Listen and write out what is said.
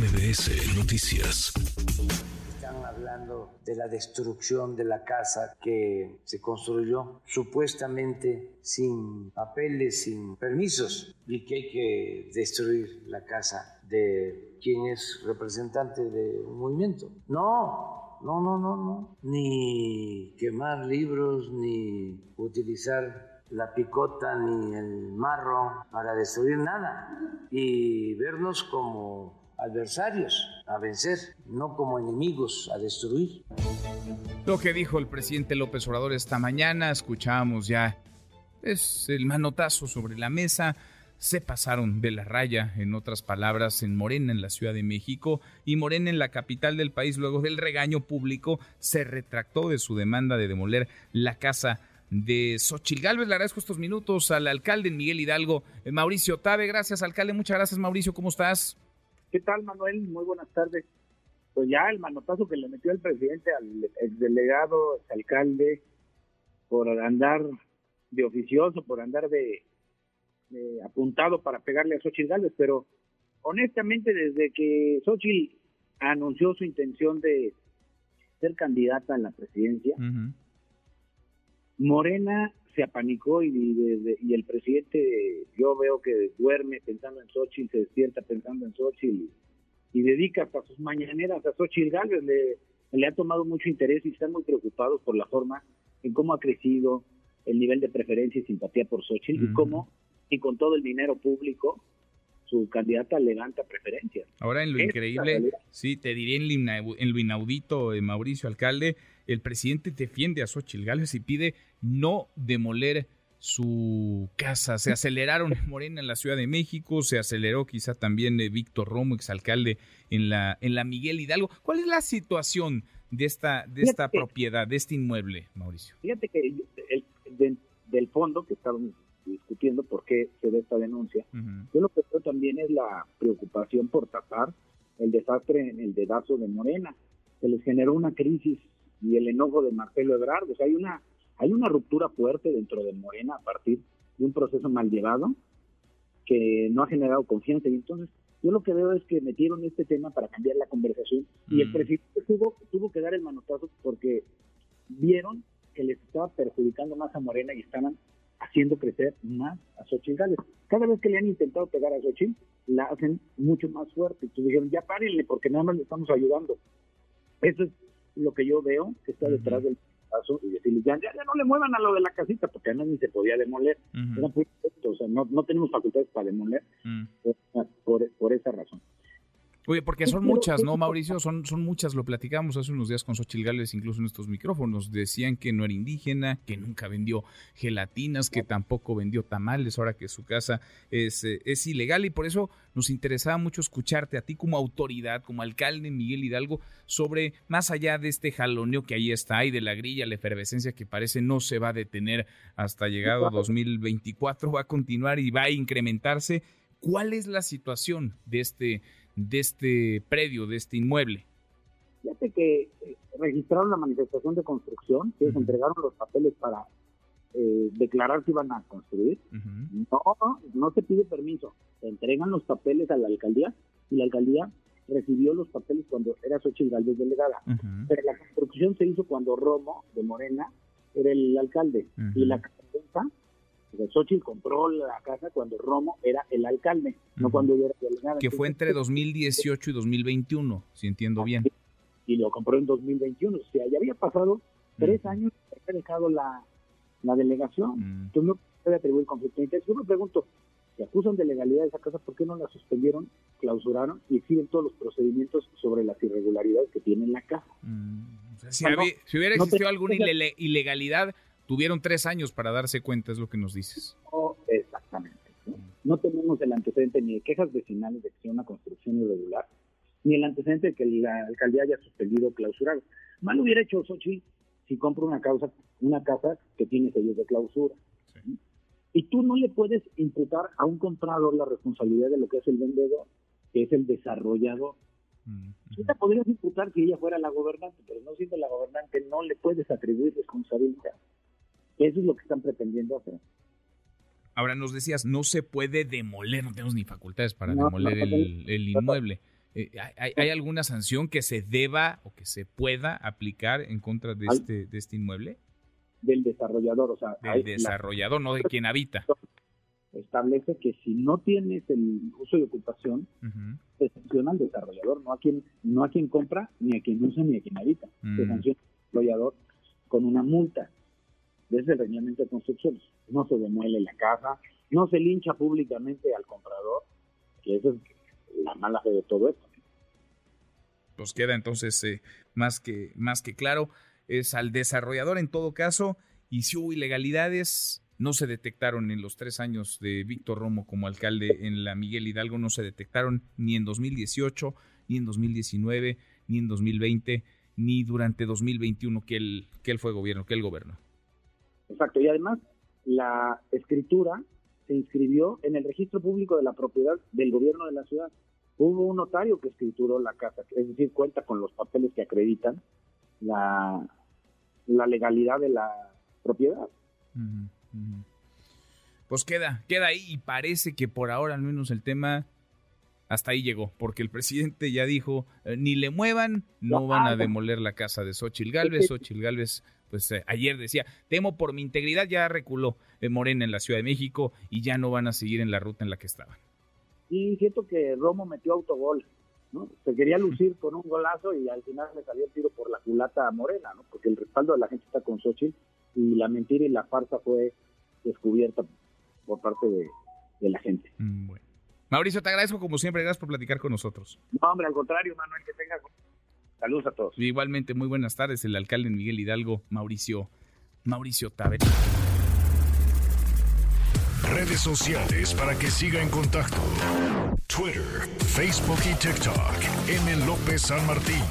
MBS Noticias están hablando de la destrucción de la casa que se construyó supuestamente sin papeles, sin permisos, y que hay que destruir la casa de quien es representante de un movimiento. No, no, no, no, no. Ni quemar libros, ni utilizar la picota ni el marro para destruir nada y vernos como adversarios a vencer, no como enemigos a destruir. Lo que dijo el presidente López Obrador esta mañana, escuchábamos ya, es el manotazo sobre la mesa, se pasaron de la raya, en otras palabras, en Morena, en la Ciudad de México, y Morena, en la capital del país, luego del regaño público, se retractó de su demanda de demoler la casa de Xochil Gálvez. Le agradezco estos minutos al alcalde Miguel Hidalgo, eh, Mauricio Tabe. Gracias, alcalde. Muchas gracias, Mauricio. ¿Cómo estás? ¿Qué tal, Manuel? Muy buenas tardes. Pues ya el manotazo que le metió el presidente al exdelegado, alcalde, por andar de oficioso, por andar de, apuntado para pegarle a Xochitl Gálvez, pero honestamente desde que Xochitl anunció su intención de ser candidata a la presidencia, Morena se apanicó y, y, el presidente yo veo que duerme pensando en Xochitl, se despierta pensando en Xochitl y, dedica hasta sus mañaneras a Xochitl Gálvez. Le, le ha tomado mucho interés y están muy preocupados por la forma en cómo ha crecido el nivel de preferencia y simpatía por Xochitl y cómo, y con todo el dinero público, su candidata levanta preferencias. Ahora en lo increíble, sí, te diré en, en lo inaudito, eh, Mauricio Alcalde, el presidente defiende a Xochitl Gálvez y pide no demoler su casa. Se aceleraron en Morena en la Ciudad de México, se aceleró quizá también de Víctor Romo, exalcalde en la, en la Miguel Hidalgo. ¿Cuál es la situación de esta, de esta propiedad, de este inmueble, Mauricio? Fíjate que el, del fondo que estamos discutiendo por qué se da esta denuncia, yo lo que veo también es la preocupación por tapar el desastre en el dedazo de Morena. Se les generó una crisis y el enojo de Marcelo Ebrard. O sea, hay una, hay una ruptura fuerte dentro de Morena a partir de un proceso mal llevado que no ha generado confianza. Y entonces, yo lo que veo es que metieron este tema para cambiar la conversación y el presidente tuvo, tuvo que dar el manotazo porque vieron que les estaba perjudicando más a Morena y estaban haciendo crecer más a Xochitl Gales. Cada vez que le han intentado pegar a Xochitl, la hacen mucho más fuerte. Entonces dijeron, ya párenle porque nada más le estamos ayudando. Eso es lo que yo veo que está detrás del caso y decirles, ya, ya, no le muevan a lo de la casita, porque además ni se podía demoler. o sea, no, no tenemos facultades para demoler por, por esa razón. Oye, porque son muchas, ¿no, Mauricio? Son, son muchas, lo platicamos hace unos días con Xochil Gales, incluso en estos micrófonos. Decían que no era indígena, que nunca vendió gelatinas, que tampoco vendió tamales, ahora que su casa es, eh, es ilegal. Y por eso nos interesaba mucho escucharte a ti como autoridad, como alcalde Miguel Hidalgo, sobre más allá de este jaloneo que ahí está y de la grilla, la efervescencia que parece no se va a detener hasta llegado 2024, va a continuar y va a incrementarse. ¿Cuál es la situación de este de este predio, de este inmueble? Fíjate que eh, registraron la manifestación de construcción, que entregaron los papeles para eh, declarar que iban a construir. No, no se pide permiso, se entregan los papeles a la alcaldía y la alcaldía recibió los papeles cuando era Xochitl Galvez delegada. Pero la construcción se hizo cuando Romo de Morena era el alcalde y la Xochitl compró la casa cuando Romo era el alcalde, no cuando yo era delegada. Que fue entre 2018 y 2021, si entiendo bien. Y lo compró en 2021, o sea, ya había pasado tres años que había dejado la, la delegación. Entonces no puede atribuir conflicto de interés. Yo me pregunto, si acusan de legalidad de esa casa, ¿por qué no la suspendieron, clausuraron y siguen todos los procedimientos sobre las irregularidades que tiene en la casa? si, si, hubiera existido alguna ilegalidad, Tuvieron tres años para darse cuenta, es lo que nos dices. Oh, exactamente. ¿no? tenemos el antecedente ni de quejas vecinales de que sea una construcción irregular, ni el antecedente de que la alcaldía haya suspendido o clausurado. Mal hubiera hecho Sochi si compra una, causa, una casa que tiene sellos de clausura. Y tú no le puedes imputar a un comprador la responsabilidad de lo que es el vendedor, que es el desarrollador. Tú te podrías imputar si ella fuera la gobernante, pero no siendo la gobernante no le puedes atribuir responsabilidad. Eso es lo que están pretendiendo hacer. Ahora nos decías, no se puede demoler, no tenemos ni facultades para demoler el, inmueble. Eh, ¿hay, alguna sanción que se deba o que se pueda aplicar en contra de este, de este inmueble? Del desarrollador, o sea. Del desarrollador, no de quien habita. Establece que si no tienes el uso de ocupación, se sanciona al desarrollador, no a quien no a quien compra, ni a quien usa, ni a quien habita. Se mm. sanciona al desarrollador con una multa desde el reglamento de construcciones. No se demuele la casa, no se lincha públicamente al comprador, que esa es la mala fe de todo esto. Pues queda entonces eh, más, que, más que claro, es al desarrollador en todo caso, y si hubo ilegalidades, no se detectaron en los tres años de Víctor Romo como alcalde en la Miguel Hidalgo, no se detectaron ni en 2018, ni en 2019, ni en 2020, ni durante 2021 que él, que él fue gobierno, que él gobernó. Exacto, y además la escritura se inscribió en el registro público de la propiedad del gobierno de la ciudad. Hubo un notario que escrituró la casa, es decir, cuenta con los papeles que acreditan la, la legalidad de la propiedad. Pues queda, queda ahí y parece que por ahora al menos el tema hasta ahí llegó, porque el presidente ya dijo, eh, ni le muevan, no van a demoler la casa de Xochil Gálvez. Xochil Gálvez pues eh, ayer decía, temo por mi integridad, ya reculó eh, Morena en la Ciudad de México y ya no van a seguir en la ruta en la que estaban. Y siento que Romo metió autogol, ¿no? Se quería lucir con un golazo y al final le salió el tiro por la culata a Morena, ¿no? Porque el respaldo de la gente está con Xochitl y la mentira y la farsa fue descubierta por parte de, la gente. Mm, bueno. Mauricio, te agradezco como siempre, gracias por platicar con nosotros. No, hombre, al contrario, Manuel, que tenga Saludos a todos. Igualmente, muy buenas tardes. El alcalde Miguel Hidalgo, Mauricio, Mauricio Taber. Redes sociales para que siga en contacto: Twitter, Facebook y TikTok. M. López San Martín.